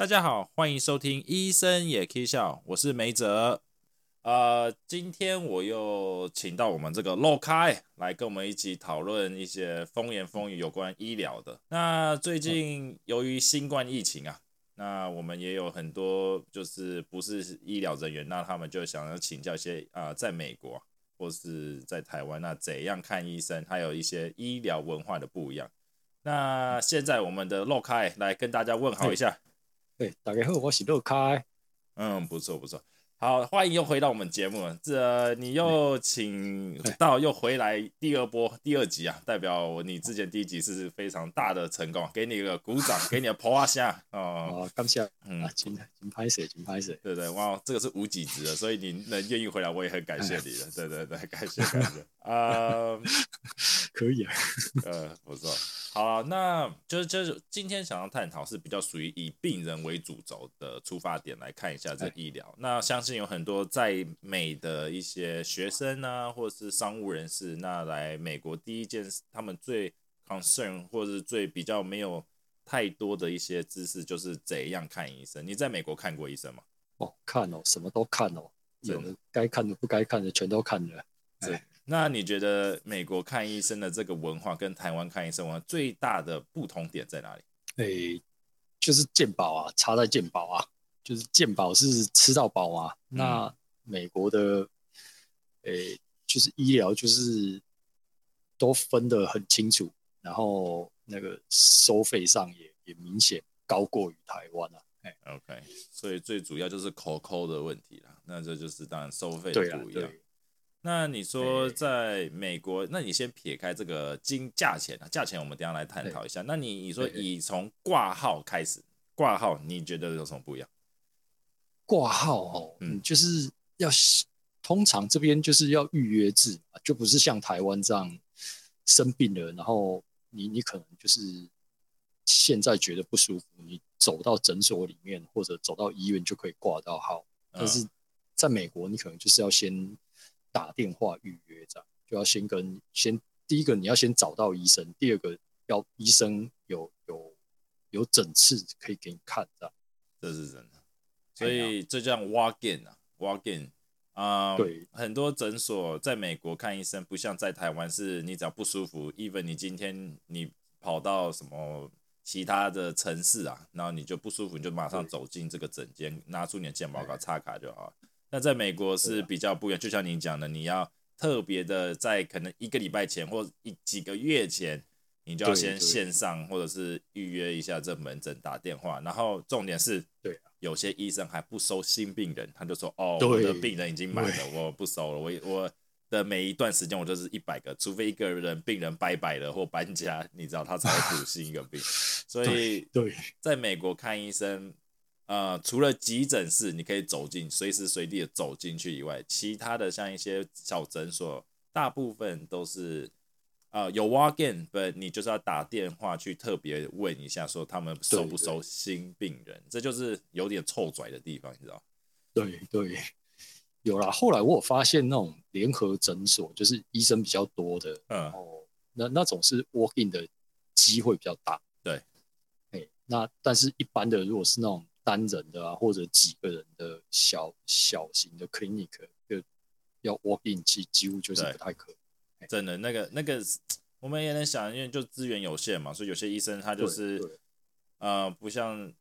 大家好，欢迎收听《医生也可以笑》，我是梅哲。呃，今天我又请到我们这个洛开来跟我们一起讨论一些风言风语有关医疗的。那最近由于新冠疫情啊，那我们也有很多就是不是医疗人员，那他们就想要请教一些啊，在美国或是在台湾，那怎样看医生，还有一些医疗文化的不一样。那现在我们的洛开来跟大家问好一下。对，大家好，我是洛开。嗯，不错不错。好，欢迎又回到我们节目。这你又请到又回来第二波第二集啊，代表你之前第一集是非常大的成功，给你一个鼓掌，给你的泼下哦。感谢，嗯，请请拍摄，请拍摄，对对，哇，这个是无几值的，所以你能愿意回来，我也很感谢你的。对对对，感谢感谢啊，可以啊，呃，不错。好，那就是就是今天想要探讨是比较属于以病人为主轴的出发点来看一下这医疗。那相信有很多在美的一些学生啊，或者是商务人士，那来美国第一件事他们最 concern 或者是最比较没有太多的一些知识，就是怎样看医生。你在美国看过医生吗？哦，看哦，什么都看哦，有的该看的不该看的全都看了。对。那你觉得美国看医生的这个文化跟台湾看医生文化最大的不同点在哪里？诶，就是健保啊，差在健保啊，就是健保是吃到饱啊。那美国的，诶，就是医疗就是都分得很清楚，然后那个收费上也也明显高过于台湾啊。哎，OK，所以最主要就是口口的问题啦。那这就是当然收费不一样。那你说在美国，那你先撇开这个金价钱啊，价钱我们等下来探讨一下。那你你说以从挂号开始，挂号你觉得有什么不一样？挂号哦，嗯，就是要通常这边就是要预约制嘛，就不是像台湾这样生病了，然后你你可能就是现在觉得不舒服，你走到诊所里面或者走到医院就可以挂到号。但是在美国，你可能就是要先。打电话预约这样，就要先跟先第一个你要先找到医生，第二个要医生有有有诊次可以给你看这样，这是真的。所以这叫 walk in 啊，walk in 啊，对，很多诊所在美国看医生不像在台湾，是你只要不舒服，even 你今天你跑到什么其他的城市啊，然后你就不舒服，你就马上走进这个诊间，拿出你的健保卡插卡就好。那在美国是比较不一样，就像你讲的，你要特别的在可能一个礼拜前或一几个月前，你就要先线上或者是预约一下这门诊打电话，然后重点是，对，有些医生还不收新病人，他就说，哦，我的病人已经满了，我不收了，我我的每一段时间我就是一百个，除非一个人病人拜拜了或搬家，你知道他才会补新一个病，所 以对，在美国看医生。呃，除了急诊室你可以走进，随时随地的走进去以外，其他的像一些小诊所，大部分都是呃有 walk in，不，你就是要打电话去特别问一下，说他们收不收新病人，这就是有点臭拽的地方，你知道？对对，有啦。后来我有发现那种联合诊所，就是医生比较多的，嗯，哦，那那种是 walk in 的机会比较大。对，哎，那但是一般的，如果是那种单人的啊，或者几个人的小小型的 clinic，就要 walk in，几几乎就是不太可能。真的，那个那个，我们也能想，因为就资源有限嘛，所以有些医生他就是，呃，不像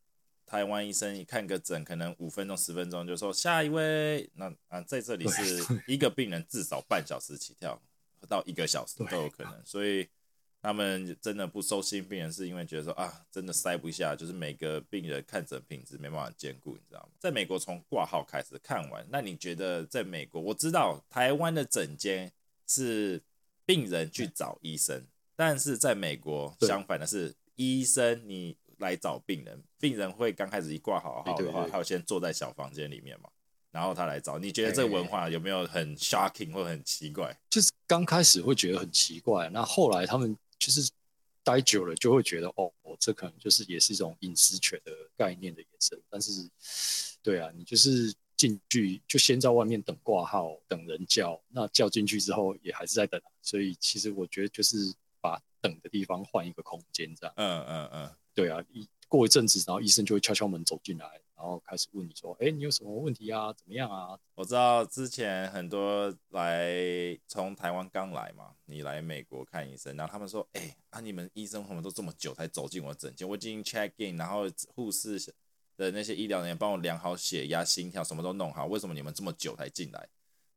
台湾医生，看个诊可能五分钟、十分钟就说下一位。那啊，在这里是一个病人至少半小时起跳，到一个小时都有可能，所以。他们真的不收新病人，是因为觉得说啊，真的塞不下，就是每个病人看诊品质没办法兼顾，你知道吗？在美国从挂号开始看完，那你觉得在美国，我知道台湾的诊间是病人去找医生，但是在美国相反的是，医生你来找病人，病人会刚开始一挂好号的话，他会先坐在小房间里面嘛。然后他来找，你觉得这个文化有没有很 shocking 或很奇怪？就是刚开始会觉得很奇怪，那后来他们。就是待久了就会觉得，哦，这可能就是也是一种隐私权的概念的延伸。但是，对啊，你就是进去就先在外面等挂号，等人叫，那叫进去之后也还是在等。所以其实我觉得就是把等的地方换一个空间这样。嗯嗯嗯，对啊，一过一阵子，然后医生就会敲敲门走进来，然后开始问你说：“哎，你有什么问题啊？怎么样啊？”我知道之前很多来从台湾刚来嘛，你来美国看医生，然后他们说：“哎，啊，你们医生为什么都这么久才走进我诊间？我已经 check in，然后护士的那些医疗人员帮我量好血压、心跳，什么都弄好，为什么你们这么久才进来？”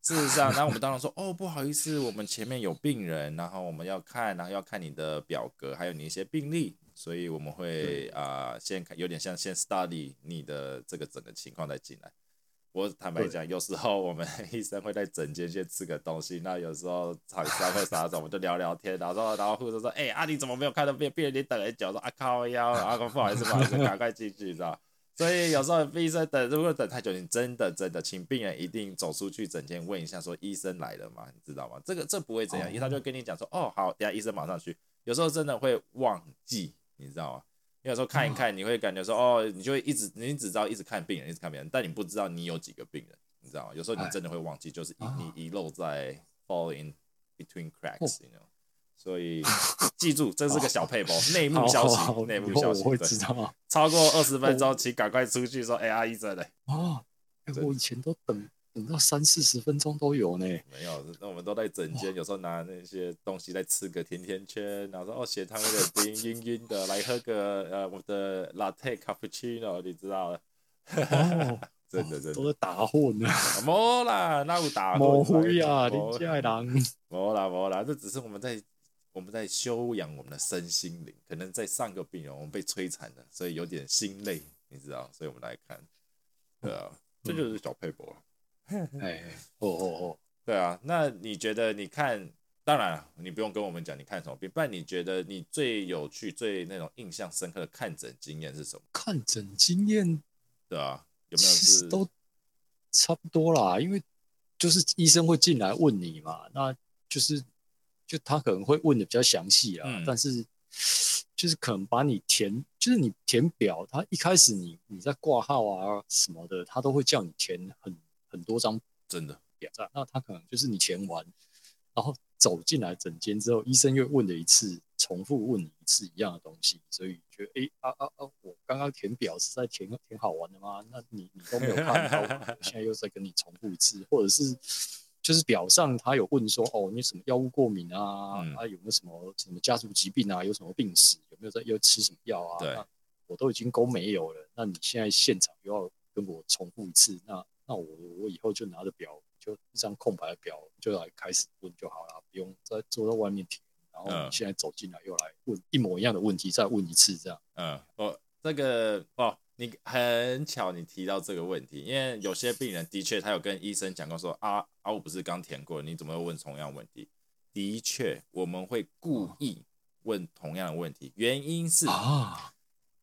事实上，那我们当然说：“哦，不好意思，我们前面有病人，然后我们要看，然后要看你的表格，还有你一些病历。”所以我们会啊，先看有点像先 study 你的这个整个情况再进来。我坦白讲，有时候我们医生会在诊间先吃个东西，那有时候厂商或啥子，我们就聊聊天，然后然后护士说：“哎，阿你怎么没有看到病？病人你等很久。”说：“啊靠腰，阿公不好意思，不好意思，赶快进去，知道？”所以有时候医生等，如果等太久，你真的真的请病人一定走出去诊间问一下，说医生来了吗？你知道吗？这个这不会怎样，医生就跟你讲说：“哦，好，等下医生马上去。”有时候真的会忘记。你知道吗？有时候看一看，你会感觉说，哦，你就会一直，你只知道一直看病人，一直看病人，但你不知道你有几个病人，你知道吗？有时候你真的会忘记，就是你遗漏在 fall in between cracks，you know。所以记住，这是个小配包，内幕消息，内幕消息，我会知道。超过二十分钟，请赶快出去说，哎，阿姨在嘞。哦，我以前都等。等到三四十分钟都有呢。没有，那我们都在整间，有时候拿那些东西在吃个甜甜圈，然后说哦血糖有点 低，晕晕的，来喝个呃我的 latte cappuccino，你知道 的。真的真的。都在打混呢。没啦，那有打混。模糊呀，你家人。没啦没啦，这只是我们在我们在修养我们的身心灵，可能在上个病人我们被摧残了，所以有点心累，你知道，所以我们来看。对啊，这就是小佩博。哎，哦哦哦，对啊，那你觉得你看，当然你不用跟我们讲你看什么病，不然你觉得你最有趣、最那种印象深刻的看诊经验是什么？看诊经验，对啊，有没有是都差不多啦，因为就是医生会进来问你嘛，那就是就他可能会问的比较详细啊，但是就是可能把你填，就是你填表，他一开始你你在挂号啊什么的，他都会叫你填很。很多张真的表，那他可能就是你填完，然后走进来诊间之后，医生又问了一次，重复问你一次一样的东西，所以觉得哎啊啊啊，我刚刚填表是在填填好玩的吗？那你你都没有看到，我现在又在跟你重复一次，或者是就是表上他有问说哦，你什么药物过敏啊？啊有没有什么什么家族疾病啊？有什么病史？有没有在要吃什么药啊？对，我都已经勾没有了，那你现在现场又要跟我重复一次，那？那我我以后就拿着表，就一张空白的表，就来开始问就好了，不用再坐在外面填。然后你现在走进来又来问一模一样的问题，再问一次这样。嗯，哦，这个哦，你很巧你提到这个问题，因为有些病人的确他有跟医生讲过说啊啊，我不是刚填过，你怎么会问同样问题？的确，我们会故意问同样的问题，原因是啊。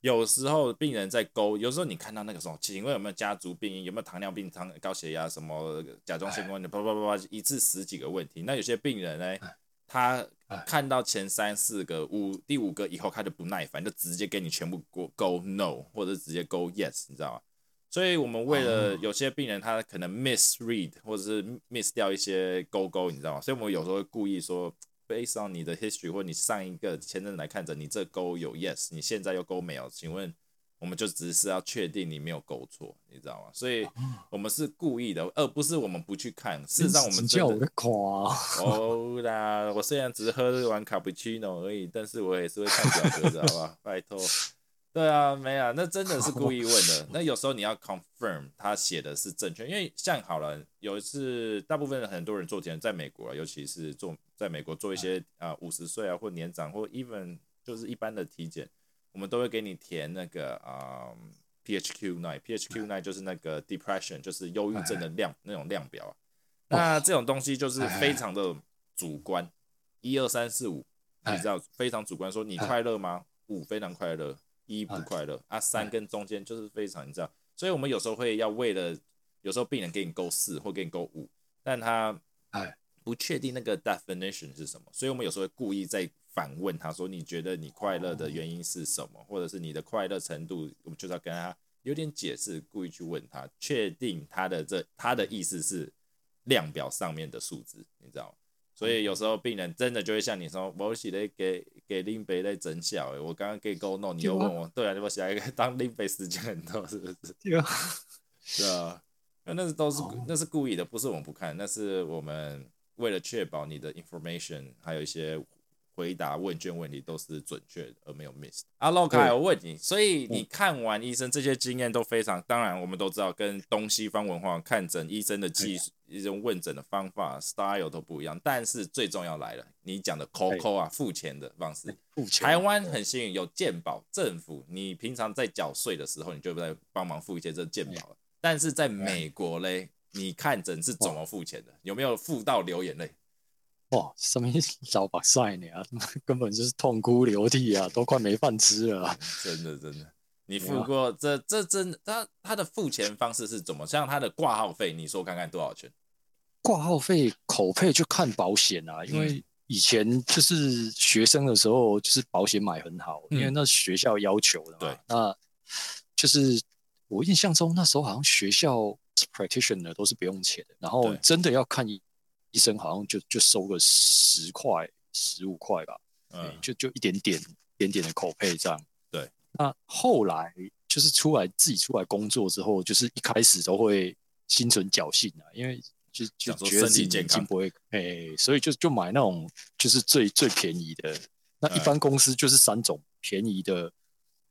有时候病人在勾，有时候你看到那个时候，请问有没有家族病因，有没有糖尿病、糖高血压什么甲状腺问题，叭叭叭叭，一次十几个问题。那有些病人呢，他看到前三四个、五第五个以后，他就不耐烦，就直接给你全部勾勾 no，或者直接勾 yes，你知道吗？所以我们为了有些病人他可能 misread 或者是 miss 掉一些勾勾，你知道吗？所以我们有时候会故意说。Based on 你的 history 或你上一个签证来看着，你这勾有 yes，你现在又勾没有？请问我们就只是要确定你没有勾错，你知道吗？所以我们是故意的，而不是我们不去看。事实上，我们叫我夸哦啦，我虽然只是喝完卡布奇诺而已，但是我也是会看表格的，好吧？拜托。对啊，没啊，那真的是故意问的。那有时候你要 confirm 他写的是正确，因为像好了，有一次大部分很多人做体检，在美国，尤其是做在美国做一些啊五十岁啊或年长或 even 就是一般的体检，我们都会给你填那个啊 PHQ nine，PHQ nine 就是那个 depression，就是忧郁症的量那种量表。那这种东西就是非常的主观，一二三四五，你知道非常主观，说你快乐吗？五非常快乐。一不快乐啊，三跟中间就是非常你知道，所以我们有时候会要为了，有时候病人给你勾四或给你勾五，但他哎不确定那个 definition 是什么，所以我们有时候会故意在反问他说，你觉得你快乐的原因是什么，或者是你的快乐程度，我们就是要跟他有点解释，故意去问他，确定他的这他的意思是量表上面的数字，你知道？吗？所以有时候病人真的就会像你说，我是在给给林北在整小，我刚刚给勾弄，你又问我，对啊，你我下一个当林北时间很多，是不是？对啊，对啊，那那是都是那是故意的，不是我们不看，那是我们为了确保你的 information 还有一些。回答问卷问题都是准确的，而没有 miss。阿洛卡，我问你，所以你看完医生这些经验都非常，当然我们都知道跟东西方文化看诊医生的技术、一种问诊的方法 style 都不一样。但是最重要来了，你讲的 COCO 啊，付钱的方式。台湾很幸运有健保，政府你平常在缴税的时候，你就在帮忙付一些这健保了。但是在美国嘞，你看诊是怎么付钱的？有没有付到流眼泪？哇，什么老把帅你啊？根本就是痛哭流涕啊，都快没饭吃了。真的真的，你付过这这真他他的付钱方式是怎么？像他的挂号费，你说看看多少钱？挂号费口配就看保险啊，因为以前就是学生的时候，就是保险买很好，因为那学校要求的嘛。对，那就是我印象中那时候好像学校 practitioner 都是不用钱的，然后真的要看医。医生好像就就收个十块、十五块吧，嗯，就就一点点、点点的口配这样。对，那后来就是出来自己出来工作之后，就是一开始都会心存侥幸啊，因为就就觉得自己健康不会，哎，所以就就买那种就是最最便宜的。那一般公司就是三种便宜的，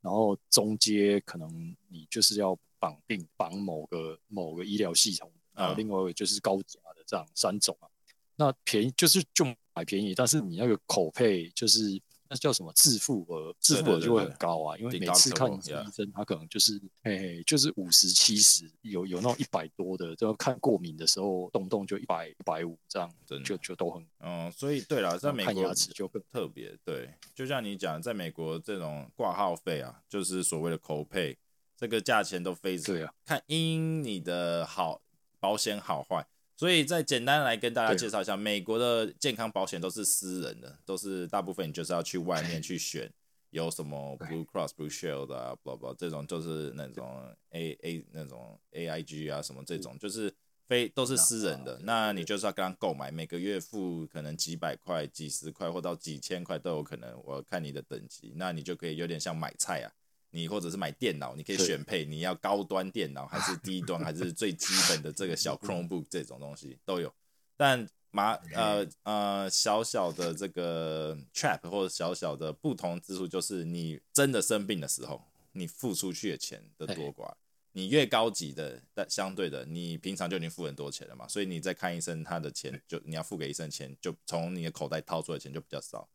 然后中阶可能你就是要绑定绑某个某个医疗系统，然后另外一个就是高价。这样三种啊，那便宜就是就买便宜，但是你那个口配就是那叫什么自付额，自付额就会很高啊，因为每次看医生他可能就是哎就是五十七十，有有那种一百多的，就看过敏的时候动不动就一百一百五这样，就就都很嗯，所以对了，在美国牙齿就更特别，对，就像你讲，在美国这种挂号费啊，就是所谓的口配，这个价钱都非常对啊，看因你的好保险好坏。所以再简单来跟大家介绍一下，美国的健康保险都是私人的，都是大部分你就是要去外面去选，有什么 Blue Cross Blue Shield 啊，blah blah 这种就是那种 A A 那种 A I G 啊什么这种，就是非都是私人的，那你就是要跟他购买，每个月付可能几百块、几十块或到几千块都有可能，我看你的等级，那你就可以有点像买菜啊。你或者是买电脑，你可以选配，你要高端电脑还是 低端，还是最基本的这个小 Chromebook 这种东西都有。但麻呃呃小小的这个 trap 或者小小的不同之处就是，你真的生病的时候，你付出去的钱的多寡，你越高级的，但相对的，你平常就已经付很多钱了嘛，所以你在看医生，他的钱就你要付给医生钱，就从你的口袋掏出来钱就比较少。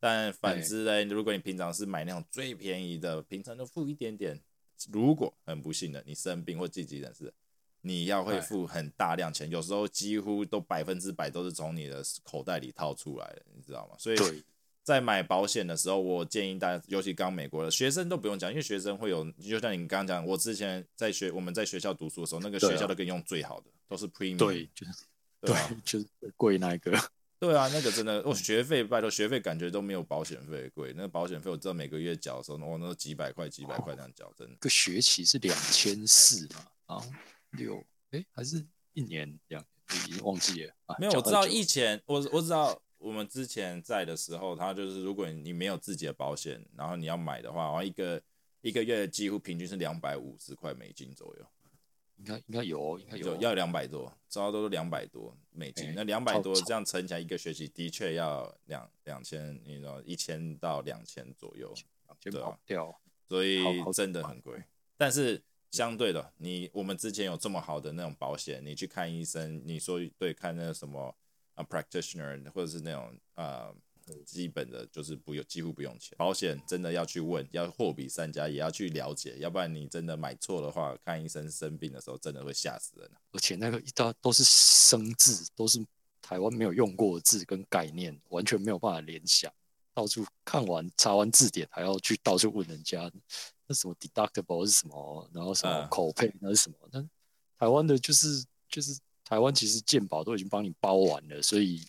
但反之呢，如果你平常是买那种最便宜的，平常就付一点点。如果很不幸的你生病或自己人士，你要会付很大量钱，有时候几乎都百分之百都是从你的口袋里掏出来的，你知道吗？所以在买保险的时候，我建议大家，尤其刚美国的学生都不用讲，因为学生会有，就像你刚刚讲，我之前在学我们在学校读书的时候，那个学校都可以用最好的，都是 premium，对，就是对，就是贵那一个。对啊，那个真的，我学费拜托，学费感觉都没有保险费贵。那个保险费我知道每个月缴的时候，我那几百块、几百块这样缴，真的。个学期是两千四嘛？啊，六，哎，还是一年两，已经忘记了。啊没有，我知道以前，我我知道我们之前在的时候，他就是如果你没有自己的保险，然后你要买的话，然后一个一个月几乎平均是两百五十块美金左右。应该应该有，应该有要两百多，差不多两百多美金。那两百多这样乘起来，一个学期的确要两两千，你知道一千到两千左右，对啊，掉，所以真的很贵。但是相对的，你我们之前有这么好的那种保险，你去看医生，你说对看那个什么啊 practitioner 或者是那种啊。基本的就是不用，几乎不用钱。保险真的要去问，要货比三家，也要去了解，要不然你真的买错的话，看医生生病的时候真的会吓死人。而且那个一大都是生字，都是台湾没有用过的字跟概念，完全没有办法联想。到处看完查完字典，还要去到处问人家，那什么 deductible 是什么，然后什么口配那是什么？那台湾的就是就是台湾其实健保都已经帮你包完了，所以。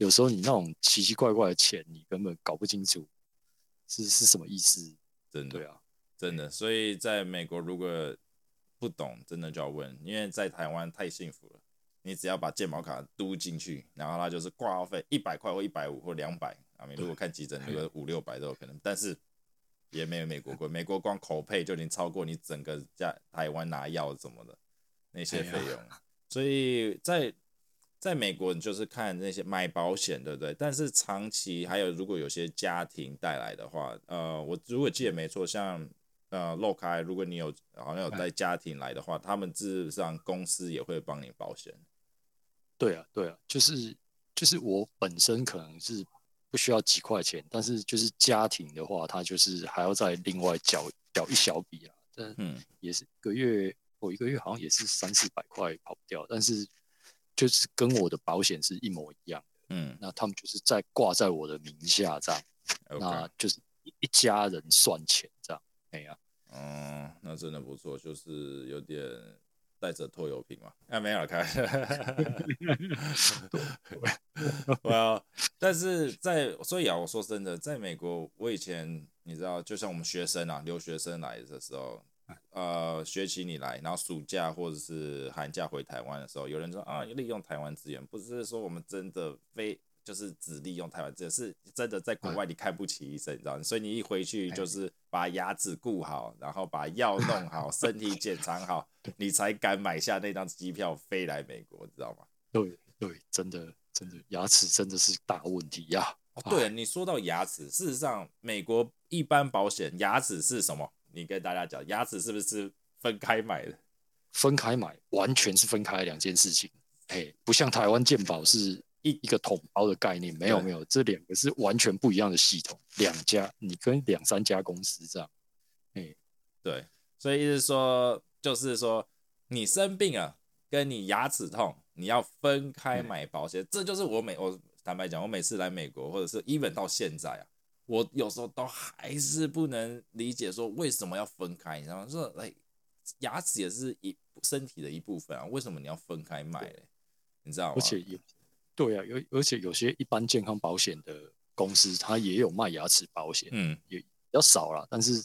有时候你那种奇奇怪怪的钱，你根本搞不清楚是是什么意思。真的，对啊，真的。所以在美国，如果不懂，真的就要问，因为在台湾太幸福了。你只要把健保卡嘟进去，然后它就是挂号费一百块或一百五或两百啊，你如果看急诊，那个五六百都有可能，但是也没有美国贵，美国光口配就已经超过你整个在台湾拿药什么的那些费用，所以在在美国你就是看那些买保险，对不对？但是长期还有如果有些家庭带来的话，呃，我如果记得没错，像。呃，漏开，如果你有好像有带家庭来的话，他们事上公司也会帮你保险。对啊，对啊，就是就是我本身可能是不需要几块钱，但是就是家庭的话，他就是还要再另外缴缴一小笔啊。嗯，也是一个月，我一个月好像也是三四百块跑不掉，但是就是跟我的保险是一模一样的。嗯，那他们就是在挂在我的名下这样，那就是一家人算钱这样。哎呀，嗯，那真的不错，就是有点带着拖油瓶嘛。啊，没有开，我要，但是在所以啊，我说真的，在美国，我以前你知道，就像我们学生啊，留学生来的时候，呃，学期你来，然后暑假或者是寒假回台湾的时候，有人说啊，利用台湾资源，不是说我们真的非。就是只利用台湾，资源是真的在国外你看不起医生，你知道吗？所以你一回去就是把牙齿顾好，然后把药弄好，身体检查好，你才敢买下那张机票飞来美国，知道吗？对对，真的真的牙齿真的是大问题呀。对，你说到牙齿，事实上美国一般保险牙齿是什么？你跟大家讲，牙齿是不是分开买的？分开买，完全是分开两件事情。哎，不像台湾健保是。一一个统包的概念没有没有，这两个是完全不一样的系统，两家你跟两三家公司这样，哎，对，所以意思说就是说你生病了，跟你牙齿痛，你要分开买保险，这就是我每我坦白讲，我每次来美国或者是 even 到现在啊，我有时候都还是不能理解说为什么要分开，你知道吗？说哎，牙齿也是一身体的一部分啊，为什么你要分开卖嘞？你知道吗？而且有。对啊，有而且有些一般健康保险的公司，它也有卖牙齿保险，嗯，也比较少了。但是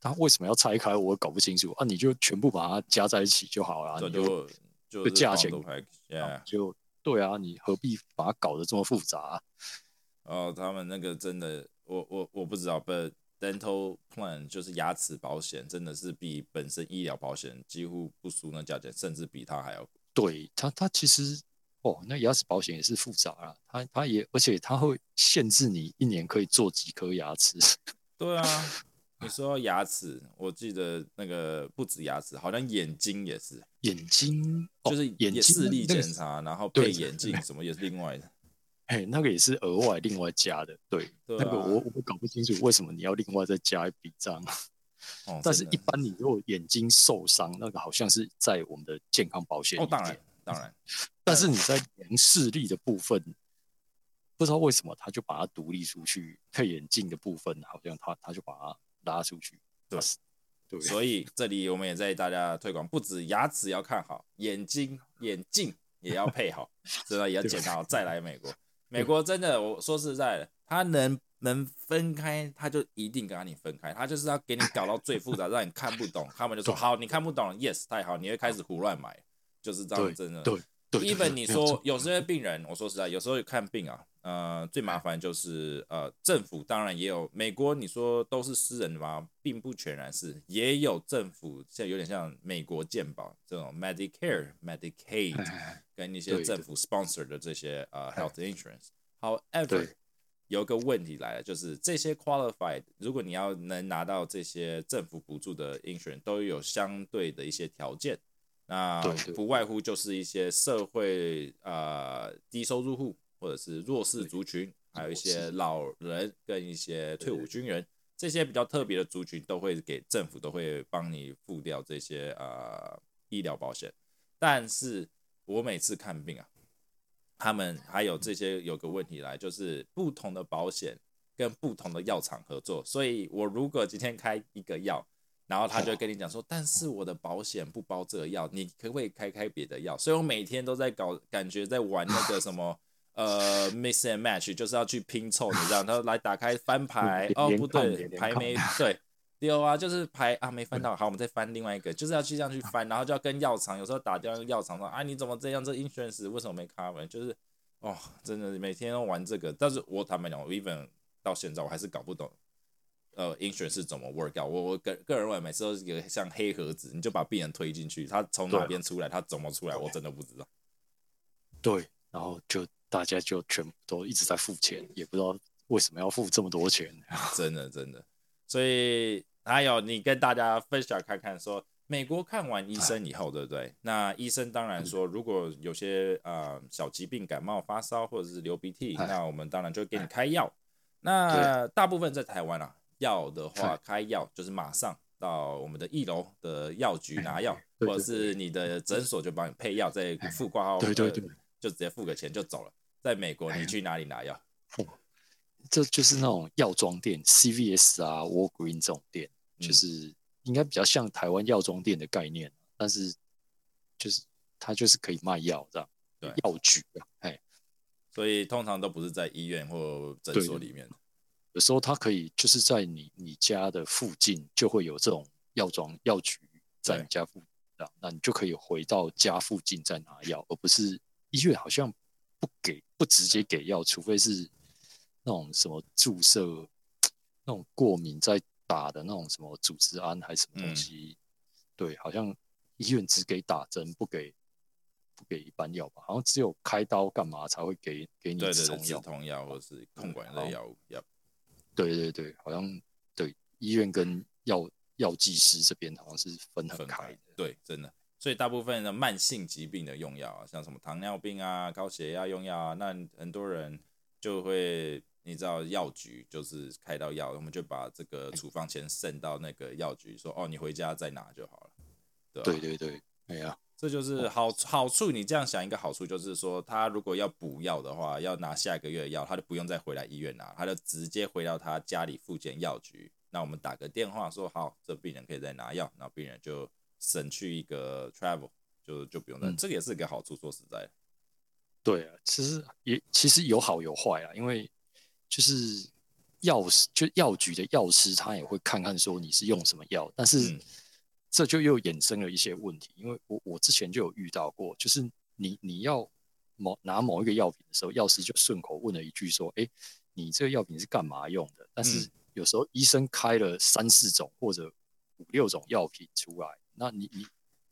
它为什么要拆开，我搞不清楚啊！你就全部把它加在一起就好了，就就价钱，就对啊，你何必把它搞得这么复杂？哦，他们那个真的，我我我不知道，but dental plan 就是牙齿保险，真的是比本身医疗保险几乎不输那价钱，甚至比它还要。对它，它其实。哦，那牙齿保险也是复杂啊，它它也而且它会限制你一年可以做几颗牙齿。对啊，你说牙齿，我记得那个不止牙齿，好像眼睛也是。眼睛就是眼视力检查，然后配眼镜什么也是另外的。哎，那个也是额外另外加的。对，那个我我搞不清楚为什么你要另外再加一笔账。哦，但是一般你如果眼睛受伤，那个好像是在我们的健康保险。哦，当然。当然，但是你在眼视力的部分，不知道为什么他就把它独立出去，配眼镜的部分好像他他就把它拉出去。对，对。所以这里我们也在大家推广，不止牙齿要看好，眼睛眼镜也要配好，知道也要检查好再来美国。美国真的，我说实在的，他能能分开，他就一定跟你分开，他就是要给你搞到最复杂，让你看不懂，他们就说好，你看不懂，yes，太好，你会开始胡乱买。就是这样，真的。对，even 你说有些病人，我说实在，有时候看病啊，呃，最麻烦就是呃，政府当然也有，美国你说都是私人的吗？并不全然是，也有政府，现在有点像美国健保这种 Medicare、Medicaid，跟一些政府 sponsor 的这些呃 health insurance。However，有个问题来了，就是这些 qualified，如果你要能拿到这些政府补助的 insurance，都有相对的一些条件。那不外乎就是一些社会呃低收入户或者是弱势族群，还有一些老人跟一些退伍军人，这些比较特别的族群都会给政府都会帮你付掉这些呃医疗保险。但是我每次看病啊，他们还有这些有个问题来，就是不同的保险跟不同的药厂合作，所以我如果今天开一个药。然后他就跟你讲说，但是我的保险不包这个药，你可不可以开开别的药？所以我每天都在搞，感觉在玩那个什么呃 mix and match，就是要去拼凑，你这样？他来打开翻牌，哦不对，牌没对，丢啊，就是牌啊没翻到，好，我们再翻另外一个，就是要去这样去翻，然后就要跟药厂，有时候打电话药厂说啊你怎么这样，这 insurance 为什么没 cover？就是哦，真的每天都玩这个，但是我坦白讲，我 even 到现在我还是搞不懂，呃，insurance 是怎么 work out？我我个个人认为每次都是一个像黑盒子，你就把病人推进去，他从哪边出来，他怎么出来，我真的不知道。对，然后就大家就全部都一直在付钱，也不知道为什么要付这么多钱，真的真的，所以。还有，你跟大家分享看看，说美国看完医生以后，对不对？那医生当然说，如果有些呃小疾病，感冒、发烧或者是流鼻涕，那我们当然就给你开药。那大部分在台湾啊，药的话开药就是马上到我们的一楼的药局拿药，或者是你的诊所就帮你配药，再付挂号，对对对，就直接付个钱就走了。在美国，你去哪里拿药？这就是那种药妆店，CVS 啊，Walgreen 这种店，就是应该比较像台湾药妆店的概念，但是就是它就是可以卖药这样，对，药局啊，哎，所以通常都不是在医院或诊所里面，有时候它可以就是在你你家的附近就会有这种药妆药局在你家附近，那你就可以回到家附近再拿药，而不是医院好像不给不直接给药，除非是。那种什么注射，那种过敏在打的那种什么组织胺还是什么东西？对，好像医院只给打针，不给不给一般药吧？好像只有开刀干嘛才会给给你止痛药、止痛药或者是控管类药物。药。对对对，好像对医院跟药药剂师这边好像是分很开的。对，真的。所以大部分的慢性疾病的用药啊，像什么糖尿病啊、高血压用药啊，那很多人就会。你知道药局就是开到药，我们就把这个处方钱送到那个药局，说哦，你回家再拿就好了。对对对，哎呀，这就是好好处。你这样想，一个好处就是说，他如果要补药的话，要拿下一个月的药，他就不用再回来医院拿，他就直接回到他家里附近药局。那我们打个电话说好，这病人可以再拿药，那病人就省去一个 travel，就就不用再。这个也是一个好处，说实在。对啊，其实也其实有好有坏啊，因为。就是药师，就药局的药师，他也会看看说你是用什么药，但是这就又衍生了一些问题，因为我我之前就有遇到过，就是你你要某拿某一个药品的时候，药师就顺口问了一句说：“哎，你这个药品是干嘛用的？”但是有时候医生开了三四种或者五六种药品出来，那你你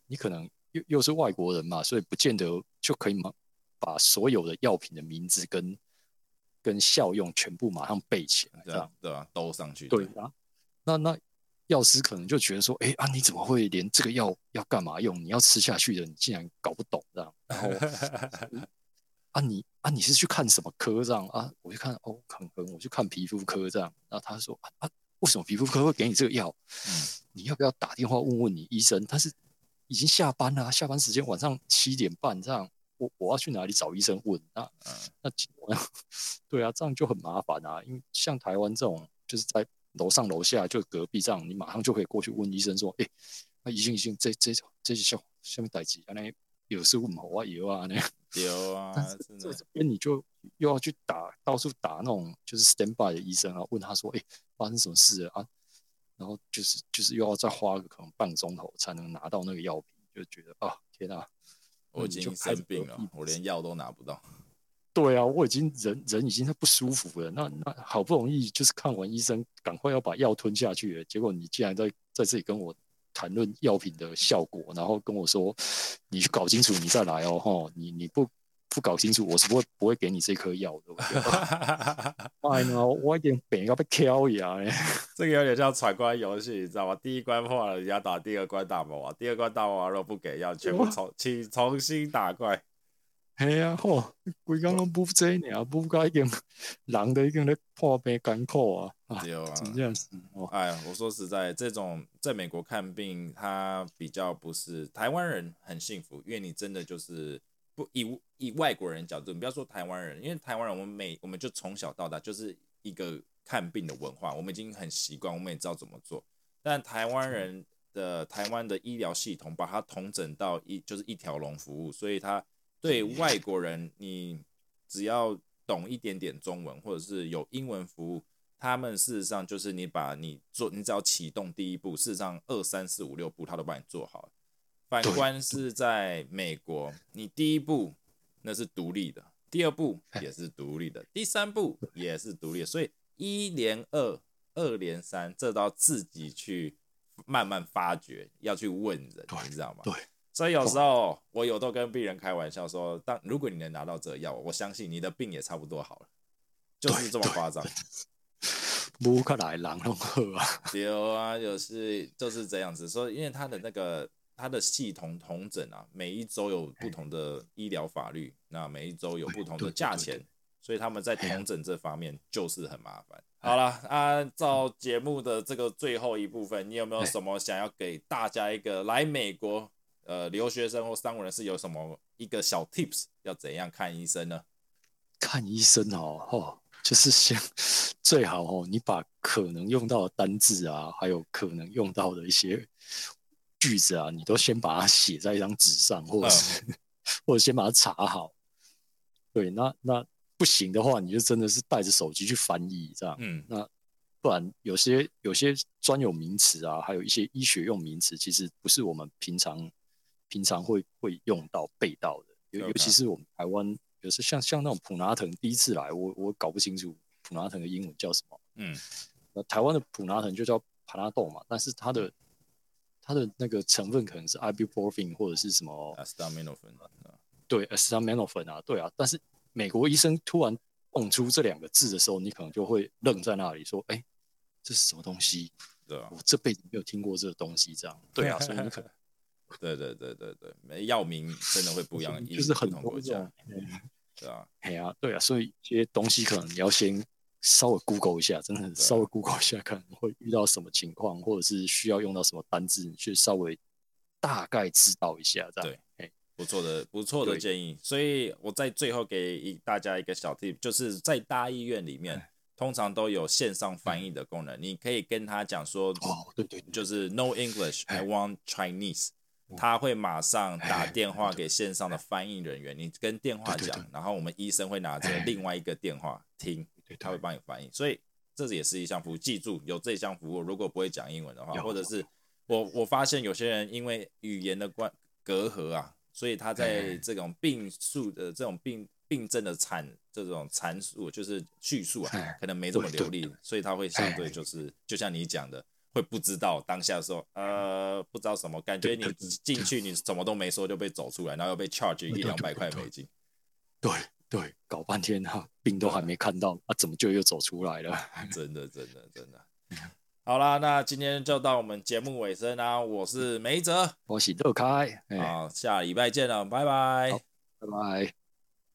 你可能又又是外国人嘛，所以不见得就可以把把所有的药品的名字跟跟效用全部马上背起来，这样对吧？都上去。对啊，那那药师可能就觉得说，哎啊，你怎么会连这个药要干嘛用？你要吃下去的，你竟然搞不懂这样。然后 啊，你啊，你是去看什么科这样啊？我去看哦，可能我去看皮肤科这样。然后他说啊，为什么皮肤科会给你这个药？你要不要打电话问问你医生？他是已经下班了，下班时间晚上七点半这样。我我要去哪里找医生问？那那对啊，这样就很麻烦啊。因为像台湾这种，就是在楼上楼下就隔壁这样，你马上就可以过去问医生说：“哎，那医生医生，这这这是下下面代志，安尼有事问我有啊那 有啊。这这边你就又要去打到处打那种就是 standby 的医生啊，问他说：“哎，发生什么事啊？”然后就是就是又要再花个可能半个钟头才能拿到那个药品，就觉得啊，天啊！我已经生病了，我连药都拿不到。对啊，我已经人人已经在不舒服了。那那好不容易就是看完医生，赶快要把药吞下去了，结果你竟然在在这里跟我谈论药品的效果，然后跟我说你去搞清楚，你再来哦，哈，你你不。不搞清楚，我是不会不会给你这颗药的。哎呀，我一点病要被敲一样这个有点像闯关游戏，你知道吗？第一关破了，人家打第二关大魔王，第二关大魔王若不给药，全部重请重新打怪。哎呀，嚯，规刚拢不这呢，不该已经人都已经在破病艰苦啊。对啊，这样子。哎，我说实在，这种在美国看病，他比较不是台湾人很幸福，因为你真的就是。不以以外国人角度，你不要说台湾人，因为台湾人我们每我们就从小到大就是一个看病的文化，我们已经很习惯，我们也知道怎么做。但台湾人的台湾的医疗系统把它统整到一就是一条龙服务，所以他对外国人，你只要懂一点点中文或者是有英文服务，他们事实上就是你把你做，你只要启动第一步，事实上二三四五六步他都帮你做好了。反观是在美国，你第一步那是独立的，第二步也是独立的，第三步也是独立的，所以一连二，二连三，这都要自己去慢慢发掘，要去问人，你知道吗？对。所以有时候我有都跟病人开玩笑说，当如果你能拿到这药，我相信你的病也差不多好了，就是这么夸张。乌克兰狼龙喝啊！有啊，就是就是这样子说，因为他的那个。它的系统同整啊，每一周有不同的医疗法律，那每一周有不同的价钱，所以他们在同整这方面就是很麻烦。好了，按照节目的这个最后一部分，你有没有什么想要给大家一个来美国呃留学生或商务人士有什么一个小 tips，要怎样看医生呢？看医生哦，哦，就是先 最好哦，你把可能用到的单字啊，还有可能用到的一些。句子啊，你都先把它写在一张纸上，或者是或者先把它查好。对，那那不行的话，你就真的是带着手机去翻译这样。嗯，那不然有些有些专有名词啊，还有一些医学用名词，其实不是我们平常平常会会用到背到的。尤尤其是我们台湾，有时像像那种普拿藤，第一次来，我我搞不清楚普拿藤的英文叫什么。嗯，那台湾的普拿藤就叫帕拉豆嘛，但是它的它的那个成分可能是 ibuprofen 或者是什么 acetaminophen，对 acetaminophen 啊，对啊。但是美国医生突然蹦出这两个字的时候，你可能就会愣在那里，说：“哎，这是什么东西？对啊，我这辈子没有听过这个东西。”这样，对啊，所以你可能，对对对对对，没药名真的会不一样，就是很多国家，对啊，哎呀，对啊，所以这些东西可能你要先。稍微 Google 一下，真的稍微 Google 一下，看会遇到什么情况，或者是需要用到什么单字，你去稍微大概知道一下。这样对，不错的，不错的建议。所以我在最后给一大家一个小 tip，就是在大医院里面，通常都有线上翻译的功能，你可以跟他讲说，哦，对对，就是 No English，I want Chinese。他会马上打电话给线上的翻译人员，你跟电话讲，然后我们医生会拿着另外一个电话听，他会帮你翻译。所以这也是一项服务，记住有这项服务，如果不会讲英文的话，或者是我我发现有些人因为语言的关隔阂啊，所以他在这种病述的这种病病症的阐这种阐述就是叙述啊，可能没这么流利，所以他会相对就是就像你讲的。会不知道当下说，呃，不知道什么，感觉你进去你什么都没说就被走出来，然后又被 charge 一两百块美金。对对，搞半天哈，病都还没看到，啊，怎么就又走出来了？真的真的真的。好啦，那今天就到我们节目尾声啦。我是梅泽，我是乐开，好，下礼拜见了，拜拜，拜拜。